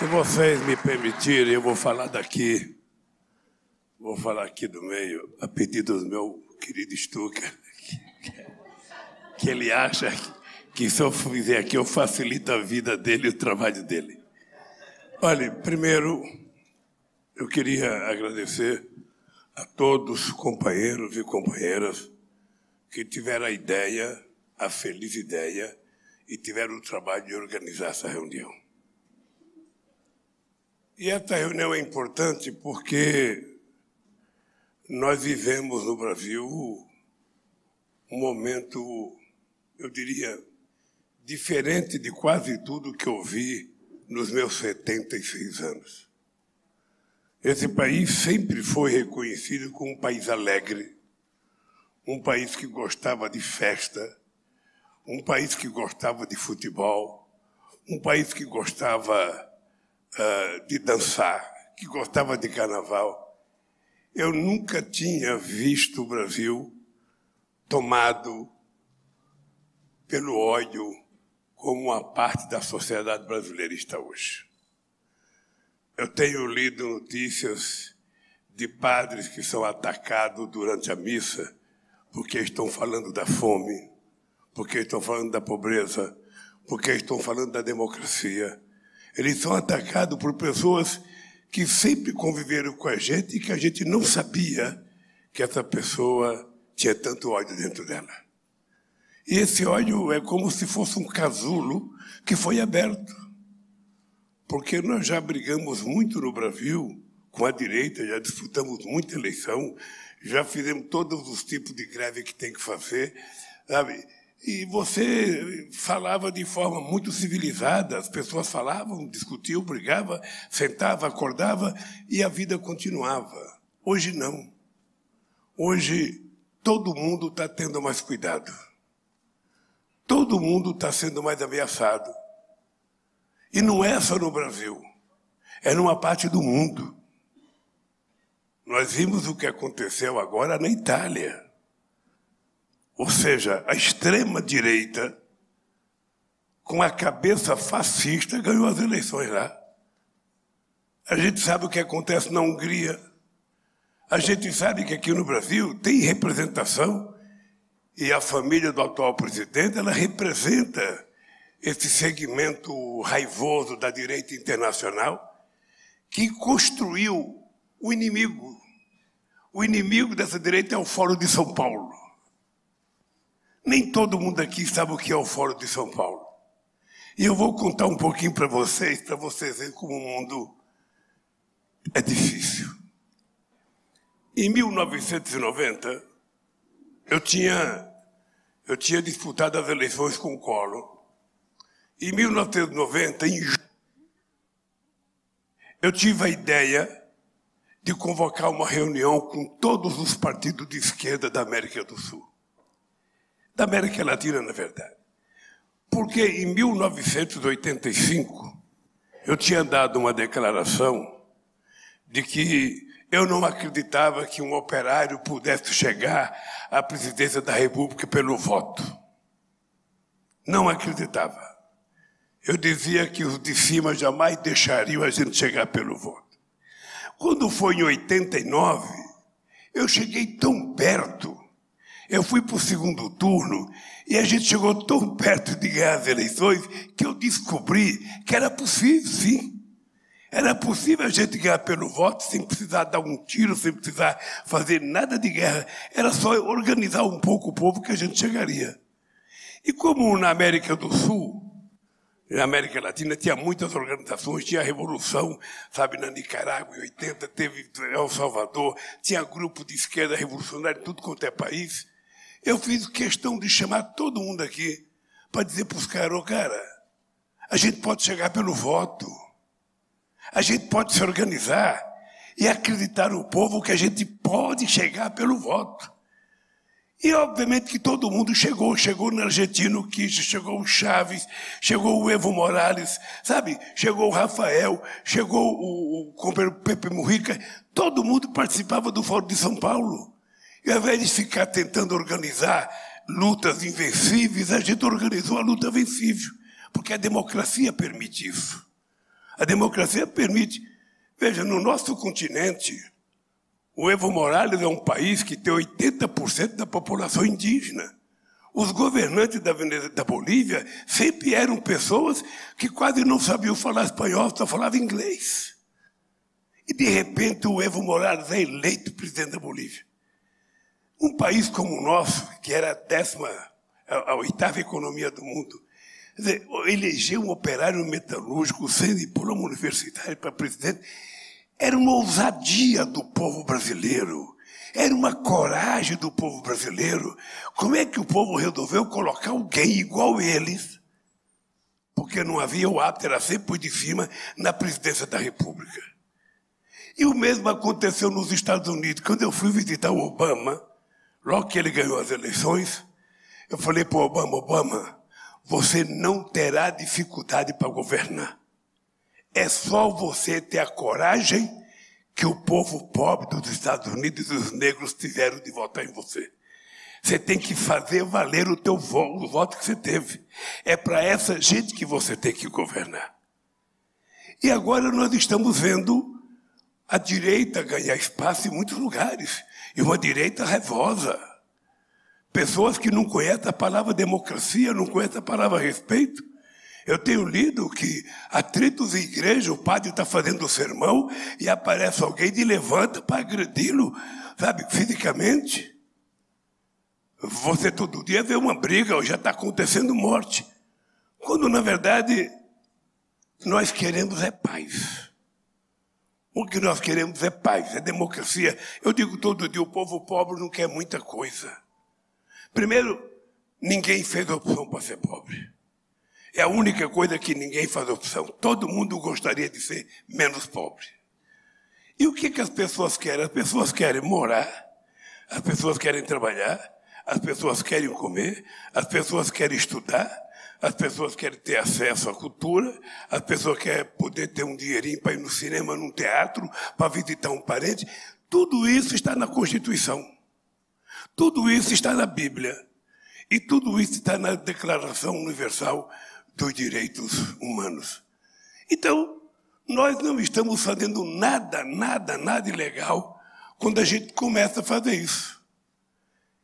Se vocês me permitirem, eu vou falar daqui. Vou falar aqui do meio, a pedido do meu querido Stucker, que ele acha que se eu fizer aqui eu facilito a vida dele e o trabalho dele. Olha, primeiro, eu queria agradecer a todos os companheiros e companheiras que tiveram a ideia, a feliz ideia, e tiveram o trabalho de organizar essa reunião. E essa reunião é importante porque nós vivemos no Brasil um momento, eu diria, diferente de quase tudo que eu vi nos meus 76 anos. Esse país sempre foi reconhecido como um país alegre, um país que gostava de festa, um país que gostava de futebol, um país que gostava uh, de dançar, que gostava de carnaval. Eu nunca tinha visto o Brasil tomado pelo ódio como uma parte da sociedade brasileira está hoje. Eu tenho lido notícias de padres que são atacados durante a missa porque estão falando da fome, porque estão falando da pobreza, porque estão falando da democracia. Eles são atacados por pessoas que sempre conviveram com a gente e que a gente não sabia que essa pessoa tinha tanto ódio dentro dela. E esse ódio é como se fosse um casulo que foi aberto. Porque nós já brigamos muito no Brasil com a direita, já disputamos muita eleição, já fizemos todos os tipos de greve que tem que fazer, sabe? E você falava de forma muito civilizada, as pessoas falavam, discutiam, brigavam, sentava, acordava e a vida continuava. Hoje não. Hoje todo mundo está tendo mais cuidado. Todo mundo está sendo mais ameaçado. E não é só no Brasil, é numa parte do mundo. Nós vimos o que aconteceu agora na Itália. Ou seja, a extrema-direita, com a cabeça fascista, ganhou as eleições lá. A gente sabe o que acontece na Hungria. A gente sabe que aqui no Brasil tem representação e a família do atual presidente ela representa esse segmento raivoso da direita internacional que construiu o inimigo. O inimigo dessa direita é o Fórum de São Paulo. Nem todo mundo aqui sabe o que é o Fórum de São Paulo. E eu vou contar um pouquinho para vocês, para vocês verem como o mundo é difícil. Em 1990, eu tinha, eu tinha disputado as eleições com o Collor. Em 1990, em eu tive a ideia de convocar uma reunião com todos os partidos de esquerda da América do Sul da América Latina, na verdade. Porque em 1985 eu tinha dado uma declaração de que eu não acreditava que um operário pudesse chegar à presidência da República pelo voto. Não acreditava. Eu dizia que os de cima jamais deixariam a gente chegar pelo voto. Quando foi em 89, eu cheguei tão perto eu fui para o segundo turno e a gente chegou tão perto de ganhar as eleições que eu descobri que era possível, sim. Era possível a gente ganhar pelo voto sem precisar dar um tiro, sem precisar fazer nada de guerra. Era só organizar um pouco o povo que a gente chegaria. E como na América do Sul, na América Latina tinha muitas organizações, tinha a Revolução, sabe, na Nicarágua em 80, teve El Salvador, tinha grupo de esquerda revolucionária tudo quanto é país. Eu fiz questão de chamar todo mundo aqui para dizer para os caras, oh, cara, a gente pode chegar pelo voto, a gente pode se organizar e acreditar no povo que a gente pode chegar pelo voto. E obviamente que todo mundo chegou, chegou no Argentino Kirchner, chegou o Chaves, chegou o Evo Morales, sabe? Chegou o Rafael, chegou o, o Pepe Mujica, todo mundo participava do Fórum de São Paulo. E ao invés de ficar tentando organizar lutas invencíveis, a gente organizou a luta vencível, porque a democracia permite isso. A democracia permite. Veja, no nosso continente, o Evo Morales é um país que tem 80% da população indígena. Os governantes da, da Bolívia sempre eram pessoas que quase não sabiam falar espanhol, só falavam inglês. E, de repente, o Evo Morales é eleito presidente da Bolívia. Um país como o nosso, que era a décima, a, a oitava economia do mundo, dizer, um operário metalúrgico sem diploma universitário para presidente era uma ousadia do povo brasileiro. Era uma coragem do povo brasileiro. Como é que o povo resolveu colocar alguém igual eles? Porque não havia o hábito, era sempre por de cima, na presidência da República. E o mesmo aconteceu nos Estados Unidos. Quando eu fui visitar o Obama, logo que ele ganhou as eleições, eu falei para o Obama, Obama, você não terá dificuldade para governar. É só você ter a coragem que o povo pobre dos Estados Unidos e os negros tiveram de votar em você. Você tem que fazer valer o teu voto, o voto que você teve. É para essa gente que você tem que governar. E agora nós estamos vendo a direita ganhar espaço em muitos lugares. E uma direita revosa. Pessoas que não conhecem a palavra democracia, não conhecem a palavra respeito. Eu tenho lido que atritos em igreja, o padre está fazendo o sermão e aparece alguém e levanta para agredi-lo, sabe, fisicamente. Você todo dia vê uma briga, já está acontecendo morte. Quando, na verdade, nós queremos é paz. O que nós queremos é paz, é democracia. Eu digo todo dia, o povo pobre não quer muita coisa. Primeiro, ninguém fez opção para ser pobre. É a única coisa que ninguém faz opção. Todo mundo gostaria de ser menos pobre. E o que, que as pessoas querem? As pessoas querem morar, as pessoas querem trabalhar, as pessoas querem comer, as pessoas querem estudar, as pessoas querem ter acesso à cultura, as pessoas querem poder ter um dinheirinho para ir no cinema, num teatro, para visitar um parente. Tudo isso está na Constituição. Tudo isso está na Bíblia. E tudo isso está na Declaração Universal dos Direitos Humanos. Então, nós não estamos fazendo nada, nada, nada ilegal quando a gente começa a fazer isso.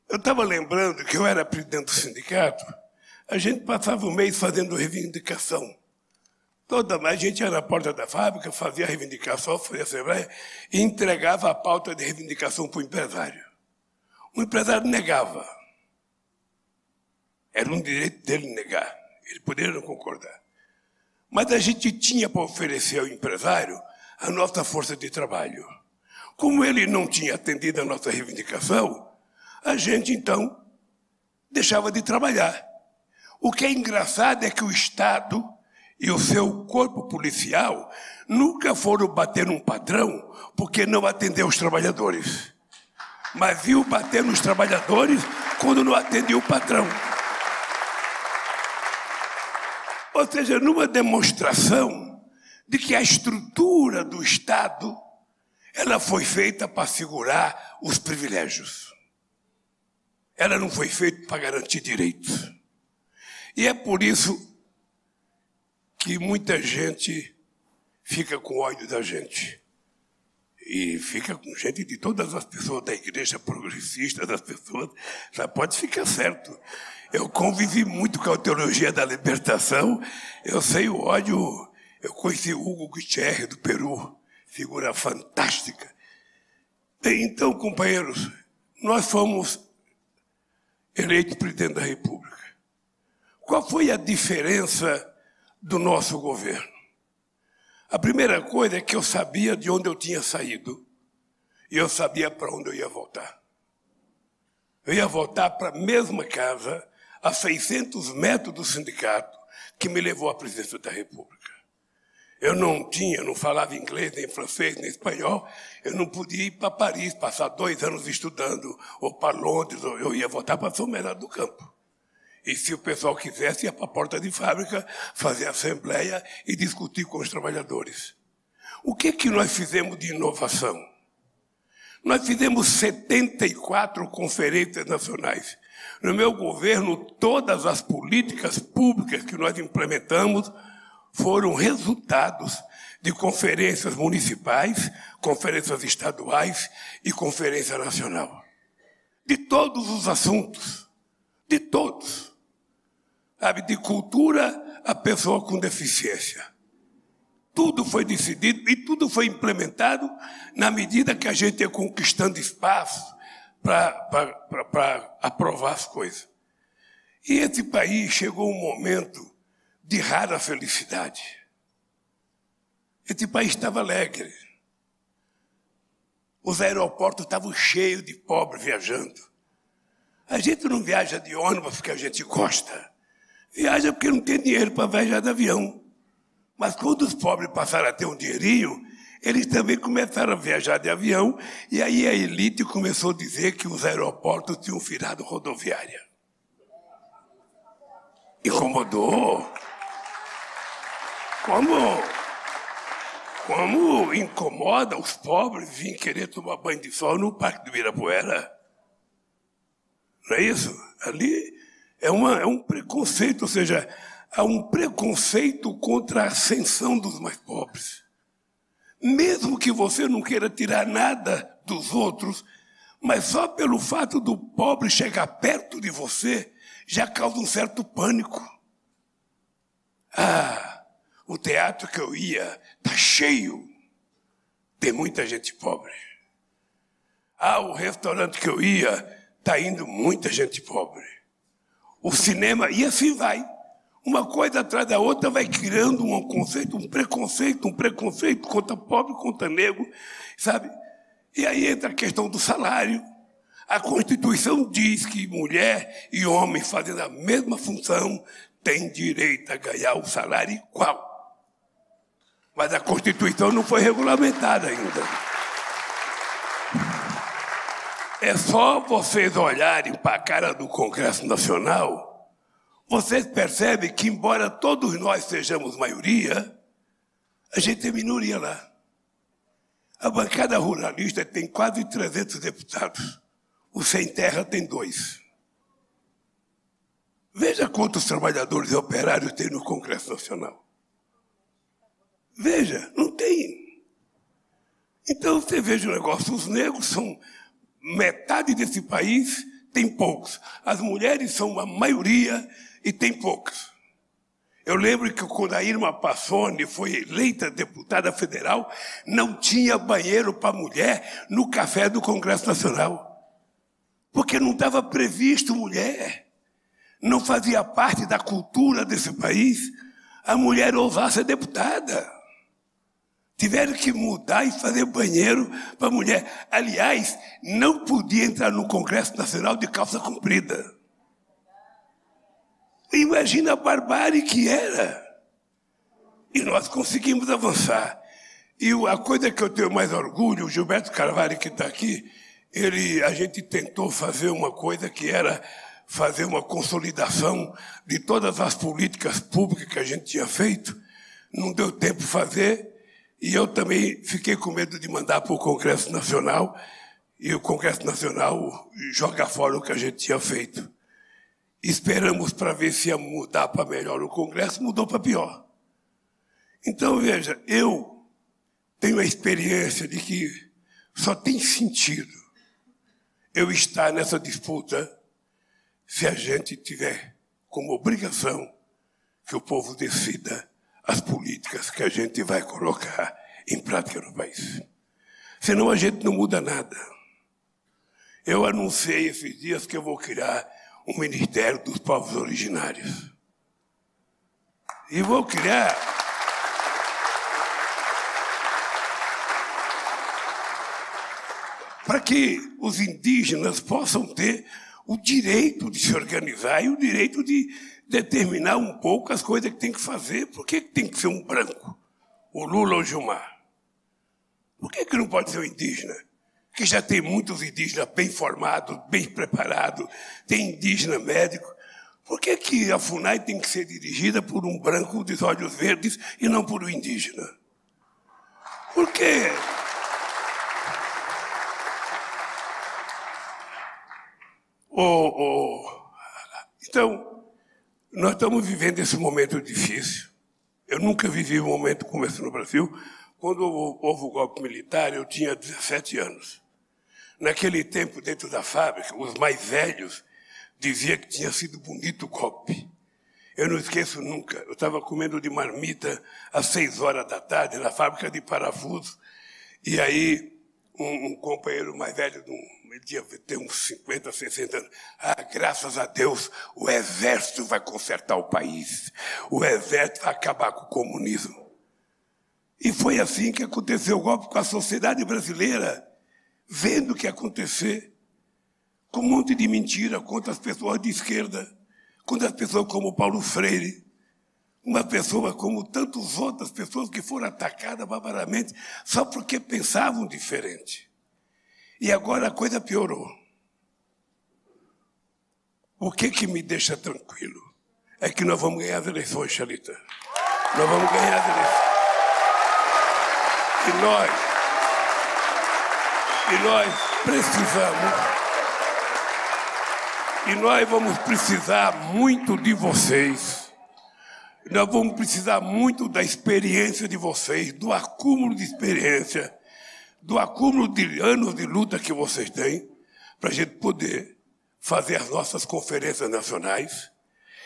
Eu estava lembrando que eu era presidente do sindicato, a gente passava o mês fazendo reivindicação. Toda a gente ia na porta da fábrica, fazia a reivindicação, fazia a assembleia e entregava a pauta de reivindicação para o empresário. O empresário negava. Era um direito dele negar. Ele poderia não concordar. Mas a gente tinha para oferecer ao empresário a nossa força de trabalho. Como ele não tinha atendido a nossa reivindicação, a gente então deixava de trabalhar. O que é engraçado é que o Estado e o seu corpo policial nunca foram bater num padrão porque não atendeu os trabalhadores mas viu bater nos trabalhadores quando não atendia o patrão. Ou seja, numa demonstração de que a estrutura do Estado ela foi feita para segurar os privilégios. Ela não foi feita para garantir direitos. E é por isso que muita gente fica com ódio da gente e fica com gente de todas as pessoas da igreja progressista, das pessoas, já pode ficar certo. Eu convivi muito com a teologia da libertação, eu sei o ódio, eu conheci Hugo Gutierrez do Peru, figura fantástica. Então, companheiros, nós fomos eleitos presidente da República. Qual foi a diferença do nosso governo? A primeira coisa é que eu sabia de onde eu tinha saído e eu sabia para onde eu ia voltar. Eu ia voltar para a mesma casa, a 600 metros do sindicato, que me levou à presidência da República. Eu não tinha, não falava inglês, nem francês, nem espanhol. Eu não podia ir para Paris, passar dois anos estudando, ou para Londres, ou eu ia voltar para São Bernardo do Campo. E se o pessoal quisesse, ia para a porta de fábrica, fazer assembleia e discutir com os trabalhadores. O que, que nós fizemos de inovação? Nós fizemos 74 conferências nacionais. No meu governo, todas as políticas públicas que nós implementamos foram resultados de conferências municipais, conferências estaduais e conferência nacional. De todos os assuntos, de todos. Sabe, de cultura a pessoa com deficiência. Tudo foi decidido e tudo foi implementado na medida que a gente ia conquistando espaço para aprovar as coisas. E esse país chegou um momento de rara felicidade. Esse país estava alegre. Os aeroportos estavam cheios de pobres viajando. A gente não viaja de ônibus porque a gente gosta. Viaja porque não tem dinheiro para viajar de avião. Mas quando os pobres passaram a ter um dinheirinho, eles também começaram a viajar de avião, e aí a elite começou a dizer que os aeroportos tinham virado rodoviária. Incomodou. Como, como incomoda os pobres vir querer tomar banho de sol no Parque do Ibirapuera? Não é isso? Ali é, uma, é um preconceito, ou seja, há um preconceito contra a ascensão dos mais pobres. Mesmo que você não queira tirar nada dos outros, mas só pelo fato do pobre chegar perto de você já causa um certo pânico. Ah, o teatro que eu ia está cheio. Tem muita gente pobre. Ah, o restaurante que eu ia está indo muita gente pobre. O cinema, e assim vai. Uma coisa atrás da outra vai criando um conceito, um preconceito, um preconceito contra pobre, contra negro, sabe? E aí entra a questão do salário. A Constituição diz que mulher e homem fazendo a mesma função têm direito a ganhar o salário igual. Mas a Constituição não foi regulamentada ainda. É só vocês olharem para a cara do Congresso Nacional, vocês percebem que, embora todos nós sejamos maioria, a gente é minoria lá. A bancada ruralista tem quase 300 deputados. O Sem Terra tem dois. Veja quantos trabalhadores e operários tem no Congresso Nacional. Veja, não tem. Então você veja o negócio: os negros são metade desse país, tem poucos. As mulheres são a maioria e tem poucos. Eu lembro que quando a Irma Passoni foi eleita deputada federal, não tinha banheiro para mulher no café do Congresso Nacional. Porque não estava previsto mulher. Não fazia parte da cultura desse país a mulher ousar ser deputada. Tiveram que mudar e fazer banheiro para mulher. Aliás, não podia entrar no Congresso Nacional de calça comprida. Imagina a barbárie que era. E nós conseguimos avançar. E a coisa que eu tenho mais orgulho, o Gilberto Carvalho que está aqui, ele, a gente tentou fazer uma coisa que era fazer uma consolidação de todas as políticas públicas que a gente tinha feito. Não deu tempo fazer, e eu também fiquei com medo de mandar para o Congresso Nacional e o Congresso Nacional joga fora o que a gente tinha feito. Esperamos para ver se ia mudar para melhor o Congresso, mudou para pior. Então, veja, eu tenho a experiência de que só tem sentido eu estar nessa disputa se a gente tiver como obrigação que o povo decida as políticas que a gente vai colocar em prática no país. Senão a gente não muda nada. Eu anunciei esses dias que eu vou criar um Ministério dos Povos Originários. E vou criar. Para que os indígenas possam ter o direito de se organizar e o direito de determinar um pouco as coisas que tem que fazer. Por que tem que ser um branco? O Lula ou o Gilmar? Por que, que não pode ser um indígena? Que já tem muitos indígenas bem formados, bem preparados, tem indígena médico. Por que, que a FUNAI tem que ser dirigida por um branco de olhos verdes e não por um indígena? Por quê? Oh, oh. Então, nós estamos vivendo esse momento difícil. Eu nunca vivi um momento como esse no Brasil. Quando houve o golpe militar, eu tinha 17 anos. Naquele tempo, dentro da fábrica, os mais velhos diziam que tinha sido bonito o golpe. Eu não esqueço nunca. Eu estava comendo de marmita às seis horas da tarde na fábrica de parafuso. E aí, um, um companheiro mais velho, ele devia ter uns 50, 60 anos. Ah, graças a Deus, o exército vai consertar o país. O exército vai acabar com o comunismo. E foi assim que aconteceu o golpe com a sociedade brasileira, vendo o que acontecer, com um monte de mentira contra as pessoas de esquerda, contra as pessoas como Paulo Freire, uma pessoa como tantas outras pessoas que foram atacadas barbaramente só porque pensavam diferente. E agora a coisa piorou. O que que me deixa tranquilo é que nós vamos ganhar as eleições, Xalita. Nós vamos ganhar as eleições. E nós, e nós precisamos, e nós vamos precisar muito de vocês. Nós vamos precisar muito da experiência de vocês, do acúmulo de experiência do acúmulo de anos de luta que vocês têm, para a gente poder fazer as nossas conferências nacionais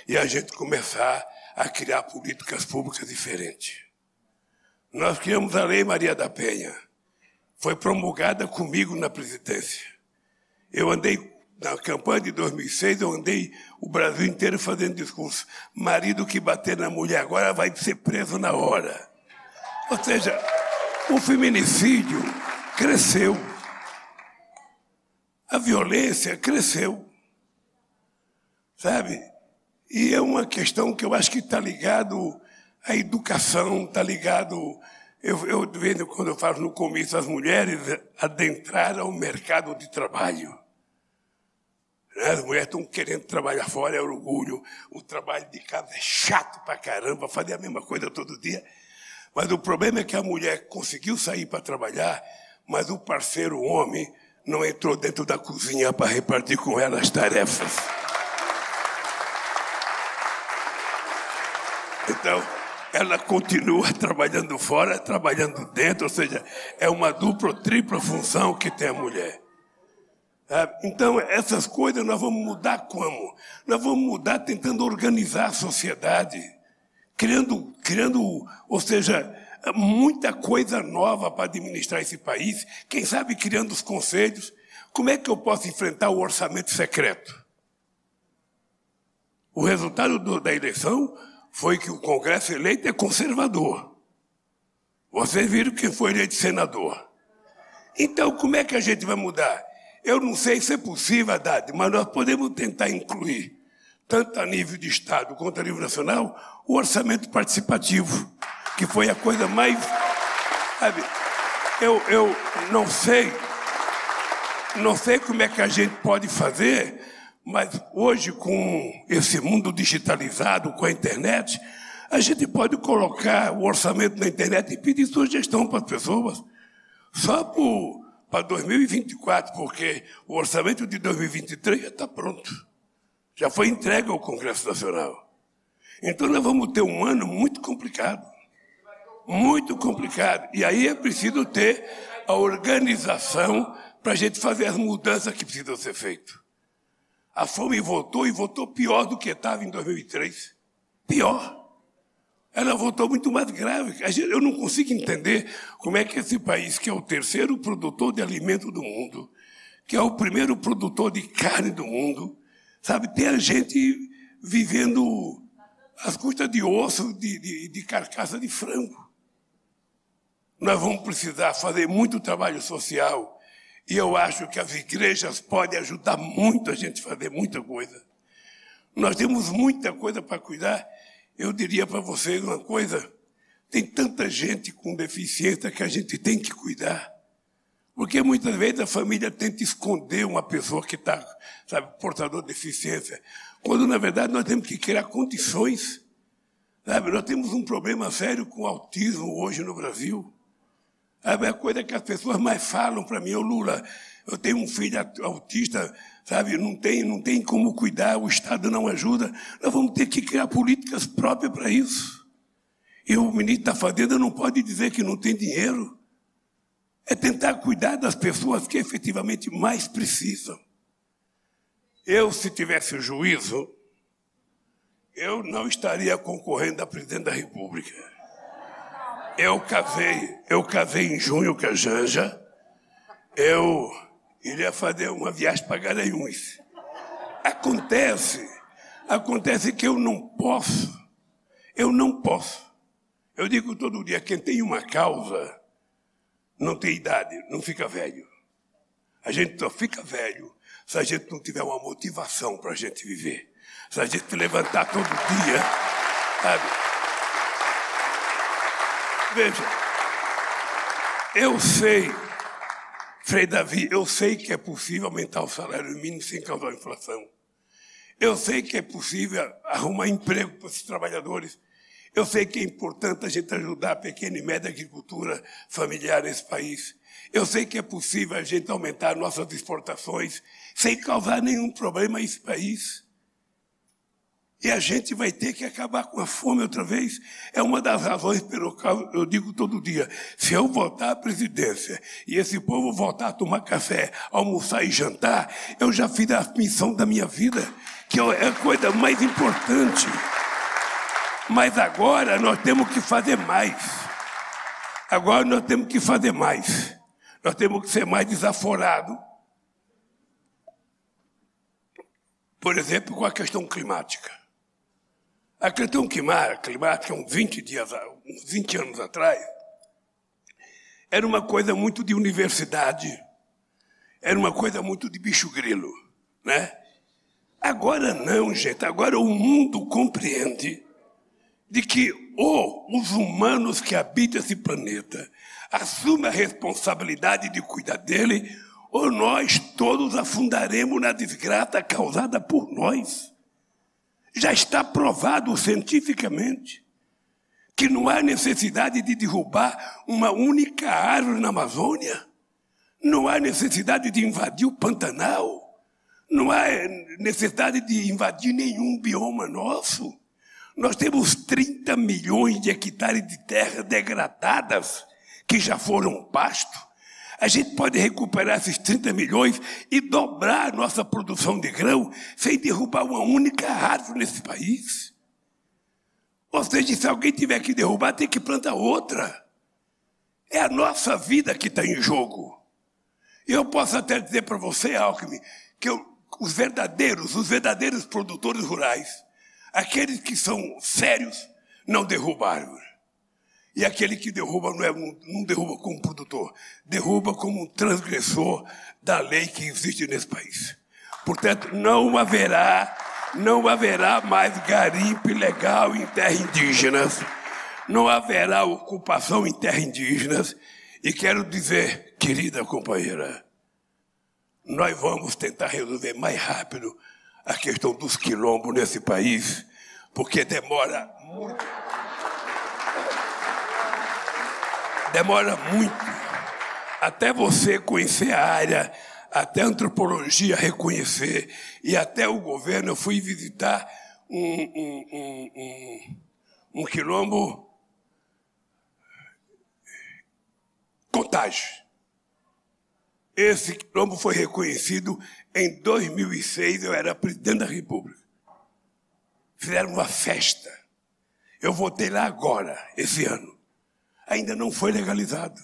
e a gente começar a criar políticas públicas diferentes. Nós criamos a Lei Maria da Penha. Foi promulgada comigo na presidência. Eu andei na campanha de 2006, eu andei o Brasil inteiro fazendo discurso. Marido que bater na mulher agora vai ser preso na hora. Ou seja, o feminicídio cresceu. A violência cresceu. Sabe? E é uma questão que eu acho que está ligado à educação, está ligado. Eu, eu quando eu falo no começo, as mulheres adentraram o mercado de trabalho. Né? As mulheres estão querendo trabalhar fora, é orgulho. O trabalho de casa é chato pra caramba, fazer a mesma coisa todo dia. Mas o problema é que a mulher conseguiu sair para trabalhar, mas o parceiro homem não entrou dentro da cozinha para repartir com ela as tarefas. Então, ela continua trabalhando fora, trabalhando dentro, ou seja, é uma dupla ou tripla função que tem a mulher. Então, essas coisas nós vamos mudar como? Nós vamos mudar tentando organizar a sociedade, criando, criando ou seja, muita coisa nova para administrar esse país, quem sabe criando os conselhos. Como é que eu posso enfrentar o orçamento secreto? O resultado do, da eleição foi que o Congresso eleito é conservador. Vocês viram que foi eleito senador. Então, como é que a gente vai mudar? Eu não sei se é possível, Haddad, mas nós podemos tentar incluir, tanto a nível de Estado quanto a nível nacional, o orçamento participativo que foi a coisa mais. Sabe, eu, eu não sei, não sei como é que a gente pode fazer, mas hoje, com esse mundo digitalizado, com a internet, a gente pode colocar o orçamento na internet e pedir sugestão para as pessoas. Só por, para 2024, porque o orçamento de 2023 já está pronto. Já foi entregue ao Congresso Nacional. Então nós vamos ter um ano muito complicado muito complicado. E aí é preciso ter a organização para a gente fazer as mudanças que precisam ser feitas. A fome voltou e voltou pior do que estava em 2003. Pior. Ela voltou muito mais grave. Eu não consigo entender como é que esse país, que é o terceiro produtor de alimento do mundo, que é o primeiro produtor de carne do mundo, sabe, tem a gente vivendo às custas de osso, de, de, de carcaça de frango. Nós vamos precisar fazer muito trabalho social e eu acho que as igrejas podem ajudar muito a gente a fazer muita coisa. Nós temos muita coisa para cuidar. Eu diria para vocês uma coisa: tem tanta gente com deficiência que a gente tem que cuidar. Porque muitas vezes a família tenta esconder uma pessoa que está, sabe, portador de deficiência, quando na verdade nós temos que criar condições. Sabe, nós temos um problema sério com o autismo hoje no Brasil. É a coisa que as pessoas mais falam para mim, ô Lula, eu tenho um filho autista, sabe, não tem, não tem como cuidar, o Estado não ajuda. Nós vamos ter que criar políticas próprias para isso. E o ministro da Fazenda não pode dizer que não tem dinheiro. É tentar cuidar das pessoas que efetivamente mais precisam. Eu, se tivesse juízo, eu não estaria concorrendo a presidente da República. Eu casei, eu casei em junho com a Janja. Eu iria fazer uma viagem para Garanhuns. Acontece, acontece que eu não posso, eu não posso. Eu digo todo dia, quem tem uma causa não tem idade, não fica velho. A gente só fica velho se a gente não tiver uma motivação para a gente viver. Se a gente levantar todo dia, sabe? Veja, eu sei, Frei Davi, eu sei que é possível aumentar o salário mínimo sem causar inflação. Eu sei que é possível arrumar emprego para esses trabalhadores. Eu sei que é importante a gente ajudar a pequena e média agricultura familiar nesse país. Eu sei que é possível a gente aumentar nossas exportações sem causar nenhum problema a esse país. E a gente vai ter que acabar com a fome outra vez. É uma das razões pelo qual eu digo todo dia: se eu voltar à presidência e esse povo voltar a tomar café, almoçar e jantar, eu já fiz a missão da minha vida, que é a coisa mais importante. Mas agora nós temos que fazer mais. Agora nós temos que fazer mais. Nós temos que ser mais desaforados. Por exemplo, com a questão climática. A questão climática, uns 20 dias, uns 20 anos atrás, era uma coisa muito de universidade, era uma coisa muito de bicho grilo, né? Agora não, gente, agora o mundo compreende de que ou os humanos que habitam esse planeta assumem a responsabilidade de cuidar dele, ou nós todos afundaremos na desgraça causada por nós. Já está provado cientificamente que não há necessidade de derrubar uma única árvore na Amazônia, não há necessidade de invadir o Pantanal, não há necessidade de invadir nenhum bioma nosso. Nós temos 30 milhões de hectares de terra degradadas que já foram pasto a gente pode recuperar esses 30 milhões e dobrar nossa produção de grão sem derrubar uma única árvore nesse país. Ou seja, se alguém tiver que derrubar, tem que plantar outra. É a nossa vida que está em jogo. Eu posso até dizer para você, Alckmin, que eu, os verdadeiros, os verdadeiros produtores rurais, aqueles que são sérios, não derrubam árvore. E aquele que derruba não, é, não derruba como produtor, derruba como um transgressor da lei que existe nesse país. Portanto, não haverá, não haverá mais garimpo ilegal em terras indígenas, não haverá ocupação em terras indígenas. E quero dizer, querida companheira, nós vamos tentar resolver mais rápido a questão dos quilombos nesse país, porque demora muito. Demora muito até você conhecer a área, até a antropologia reconhecer, e até o governo. Eu fui visitar um, um, um, um, quilombo Contagem. Esse quilombo foi reconhecido em 2006, eu era presidente da República. Fizeram uma festa. Eu voltei lá agora, esse ano ainda não foi legalizado.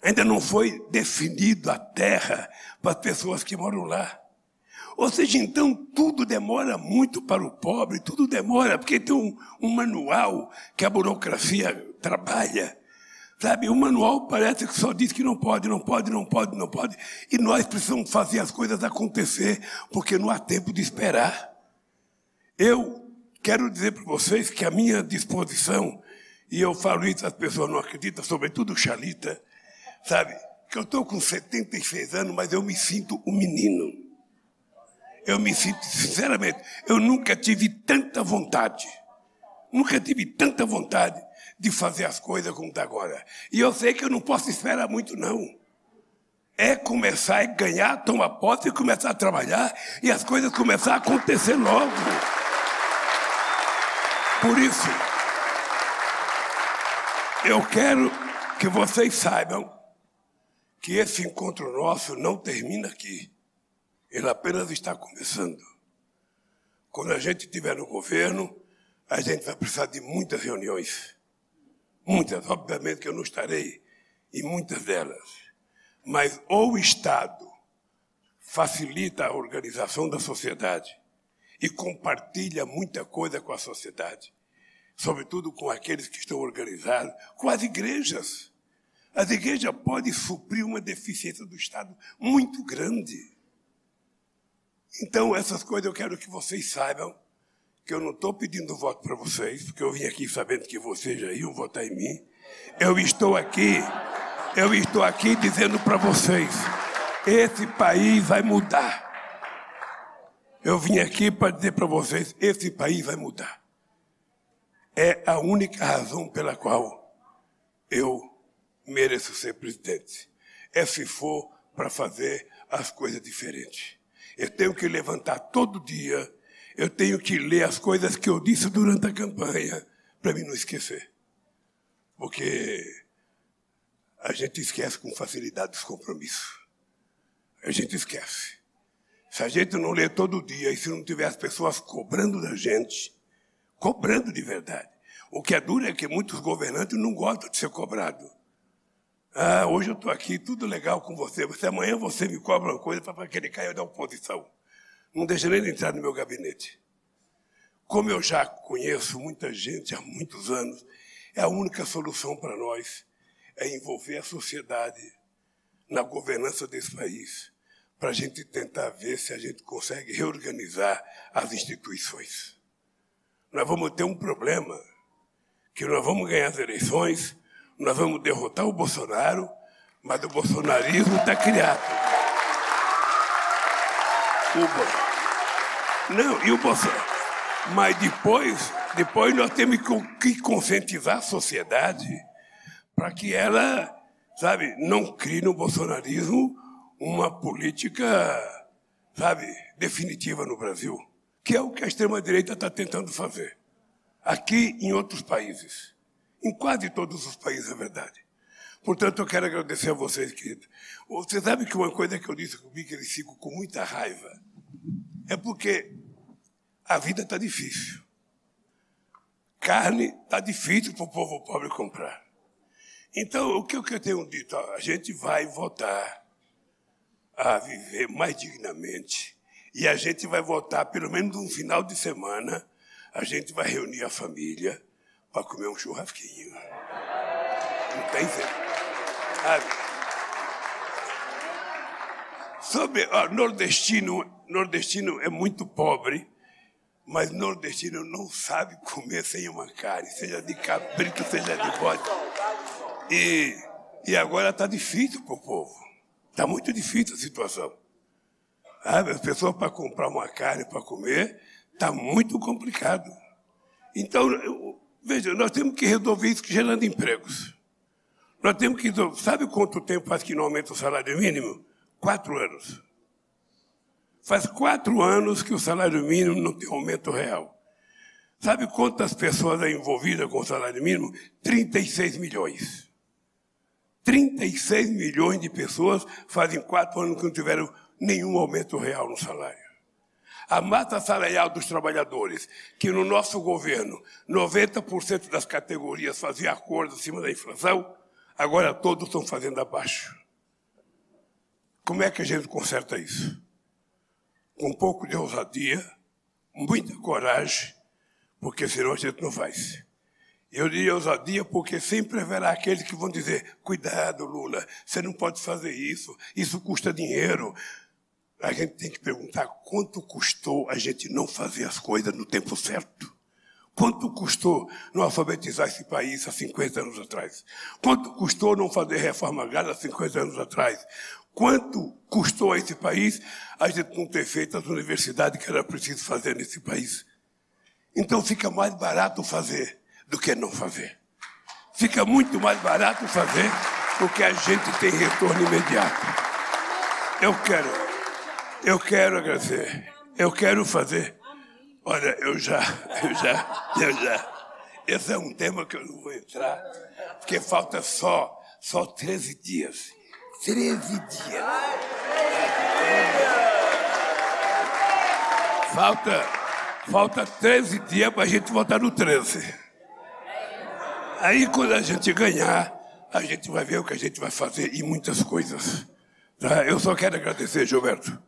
Ainda não foi definido a terra para as pessoas que moram lá. Ou seja, então tudo demora muito para o pobre, tudo demora, porque tem um, um manual que a burocracia trabalha. Sabe, o manual parece que só diz que não pode, não pode, não pode, não pode. E nós precisamos fazer as coisas acontecer, porque não há tempo de esperar. Eu quero dizer para vocês que a minha disposição e eu falo isso, as pessoas não acreditam, sobretudo o Xalita, sabe? Que eu estou com 76 anos, mas eu me sinto um menino. Eu me sinto, sinceramente, eu nunca tive tanta vontade, nunca tive tanta vontade de fazer as coisas como está agora. E eu sei que eu não posso esperar muito, não. É começar a ganhar, tomar posse e começar a trabalhar e as coisas começar a acontecer logo. Por isso, Eu quero que vocês saibam que esse encontro nosso não termina aqui. Ele apenas está começando. Quando a gente estiver no governo, a gente vai precisar de muitas reuniões. Muitas, obviamente que eu não estarei em muitas delas. Mas ou o Estado facilita a organização da sociedade e compartilha muita coisa com a sociedade, sobretudo com aqueles que estão organizados, com as igrejas. As igrejas podem suprir uma deficiência do Estado muito grande. Então, essas coisas eu quero que vocês saibam que eu não estou pedindo voto para vocês, porque eu vim aqui sabendo que vocês já iam votar em mim. Eu estou aqui, eu estou aqui dizendo para vocês, esse país vai mudar. Eu vim aqui para dizer para vocês, esse país vai mudar. É a única razão pela qual eu mereço ser presidente. É se for para fazer as coisas diferentes. Eu tenho que levantar todo dia eu tenho que ler as coisas que eu disse durante a campanha para mim não esquecer. Porque a gente esquece com facilidade os compromissos. A gente esquece. Se a gente não ler todo dia e se não tiver as pessoas cobrando da gente, cobrando de verdade. O que é duro é que muitos governantes não gostam de ser cobrado. Ah, hoje eu estou aqui, tudo legal com você, mas amanhã você me cobra uma coisa para aquele cair da oposição. Não deixa nem entrar no meu gabinete. Como eu já conheço muita gente há muitos anos, é a única solução para nós é envolver a sociedade na governança desse país, para a gente tentar ver se a gente consegue reorganizar as instituições. Nós vamos ter um problema, que nós vamos ganhar as eleições, nós vamos derrotar o Bolsonaro, mas o bolsonarismo está criado. O, não, e o Bolsonaro? Mas depois, depois nós temos que conscientizar a sociedade para que ela, sabe, não crie no bolsonarismo uma política, sabe, definitiva no Brasil, que é o que a extrema-direita está tentando fazer. Aqui em outros países. Em quase todos os países, é verdade. Portanto, eu quero agradecer a vocês, querido. Você sabe que uma coisa que eu disse comigo, que eles ficam com muita raiva, é porque a vida está difícil. Carne está difícil para o povo pobre comprar. Então, o que eu tenho dito? A gente vai voltar a viver mais dignamente. E a gente vai voltar, pelo menos um final de semana, a gente vai reunir a família para comer um churrasquinho. Não tem jeito. Sobre ó, nordestino, nordestino é muito pobre, mas nordestino não sabe comer sem uma carne, seja de cabrito, seja de bode. E, e agora está difícil para o povo. Está muito difícil a situação. As pessoas para comprar uma carne para comer, está muito complicado. Então, eu, veja, nós temos que resolver isso gerando empregos. Nós temos que. Sabe quanto tempo faz que não aumenta o salário mínimo? Quatro anos. Faz quatro anos que o salário mínimo não tem aumento real. Sabe quantas pessoas é envolvidas com o salário mínimo? 36 milhões. 36 milhões de pessoas fazem quatro anos que não tiveram nenhum aumento real no salário. A massa salarial dos trabalhadores, que no nosso governo 90% das categorias faziam acordo acima da inflação, agora todos estão fazendo abaixo. Como é que a gente conserta isso? Com um pouco de ousadia, muita coragem, porque senão a gente não faz. Eu diria ousadia porque sempre haverá aqueles que vão dizer: cuidado, Lula, você não pode fazer isso, isso custa dinheiro. A gente tem que perguntar quanto custou a gente não fazer as coisas no tempo certo. Quanto custou não alfabetizar esse país há 50 anos atrás? Quanto custou não fazer reforma agrária há 50 anos atrás? Quanto custou a esse país a gente não ter feito as universidades que era preciso fazer nesse país? Então fica mais barato fazer do que não fazer. Fica muito mais barato fazer porque a gente tem retorno imediato. Eu quero, eu quero agradecer, eu quero fazer. Olha, eu já, eu já, eu já, esse é um tema que eu não vou entrar, porque falta só, só 13 dias. 13 dias. Falta, falta 13 dias para a gente votar no 13. Aí quando a gente ganhar, a gente vai ver o que a gente vai fazer e muitas coisas. Tá? Eu só quero agradecer, Gilberto.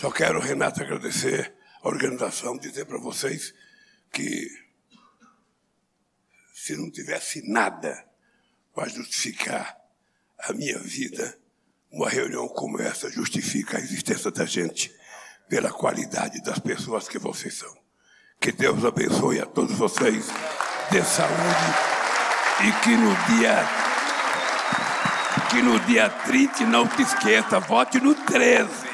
Só quero, Renato, agradecer a organização, dizer para vocês que se não tivesse nada para justificar a minha vida, uma reunião como essa justifica a existência da gente pela qualidade das pessoas que vocês são. Que Deus abençoe a todos vocês, dê saúde e que no dia que no dia 30 não te esqueça, vote no 13.